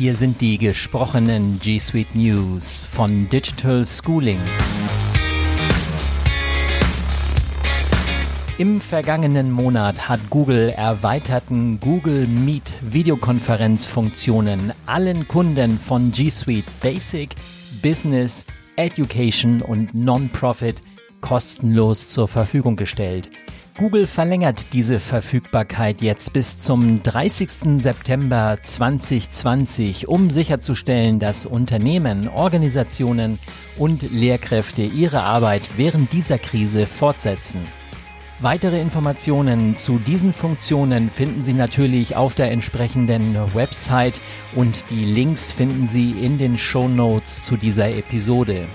Hier sind die gesprochenen G Suite News von Digital Schooling. Im vergangenen Monat hat Google erweiterten Google Meet Videokonferenzfunktionen allen Kunden von G Suite Basic, Business, Education und Non-Profit kostenlos zur Verfügung gestellt. Google verlängert diese Verfügbarkeit jetzt bis zum 30. September 2020, um sicherzustellen, dass Unternehmen, Organisationen und Lehrkräfte ihre Arbeit während dieser Krise fortsetzen. Weitere Informationen zu diesen Funktionen finden Sie natürlich auf der entsprechenden Website und die Links finden Sie in den Show Notes zu dieser Episode.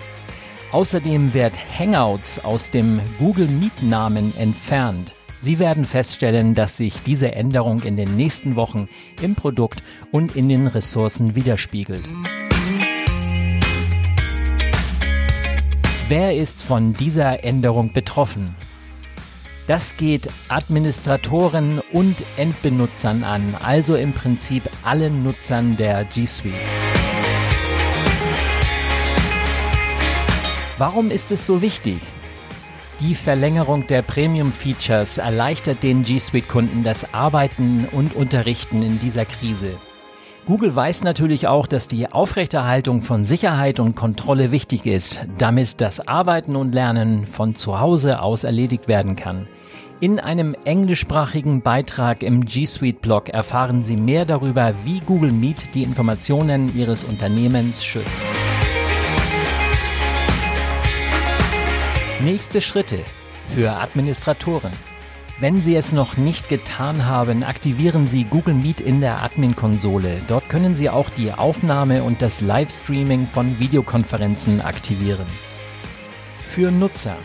Außerdem wird Hangouts aus dem Google Meet Namen entfernt. Sie werden feststellen, dass sich diese Änderung in den nächsten Wochen im Produkt und in den Ressourcen widerspiegelt. Wer ist von dieser Änderung betroffen? Das geht Administratoren und Endbenutzern an, also im Prinzip allen Nutzern der G Suite. Warum ist es so wichtig? Die Verlängerung der Premium-Features erleichtert den G Suite-Kunden das Arbeiten und Unterrichten in dieser Krise. Google weiß natürlich auch, dass die Aufrechterhaltung von Sicherheit und Kontrolle wichtig ist, damit das Arbeiten und Lernen von zu Hause aus erledigt werden kann. In einem englischsprachigen Beitrag im G Suite Blog erfahren Sie mehr darüber, wie Google Meet die Informationen Ihres Unternehmens schützt. Nächste Schritte für Administratoren. Wenn Sie es noch nicht getan haben, aktivieren Sie Google Meet in der Admin-Konsole. Dort können Sie auch die Aufnahme und das Livestreaming von Videokonferenzen aktivieren. Für Nutzer.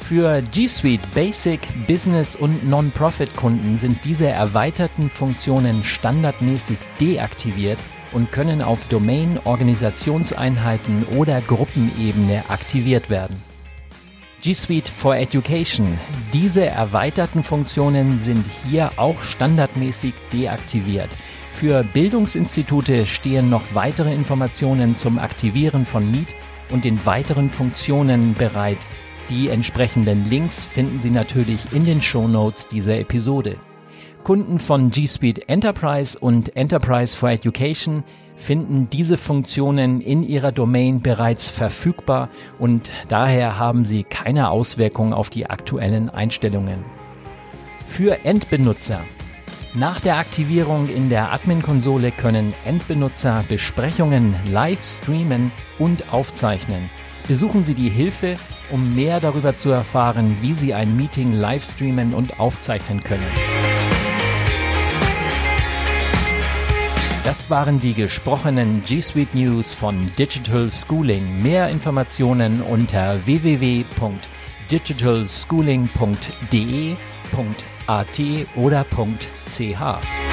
Für G Suite Basic, Business und Non-Profit-Kunden sind diese erweiterten Funktionen standardmäßig deaktiviert und können auf Domain, Organisationseinheiten oder Gruppenebene aktiviert werden. G Suite for Education. Diese erweiterten Funktionen sind hier auch standardmäßig deaktiviert. Für Bildungsinstitute stehen noch weitere Informationen zum Aktivieren von Meet und den weiteren Funktionen bereit. Die entsprechenden Links finden Sie natürlich in den Show Notes dieser Episode. Kunden von G Suite Enterprise und Enterprise for Education finden diese Funktionen in ihrer Domain bereits verfügbar und daher haben sie keine Auswirkungen auf die aktuellen Einstellungen. Für Endbenutzer. Nach der Aktivierung in der Admin-Konsole können Endbenutzer Besprechungen live streamen und aufzeichnen. Besuchen Sie die Hilfe, um mehr darüber zu erfahren, wie Sie ein Meeting live streamen und aufzeichnen können. Das waren die gesprochenen G Suite News von Digital Schooling. Mehr Informationen unter www.digitalschooling.de.at oder .ch.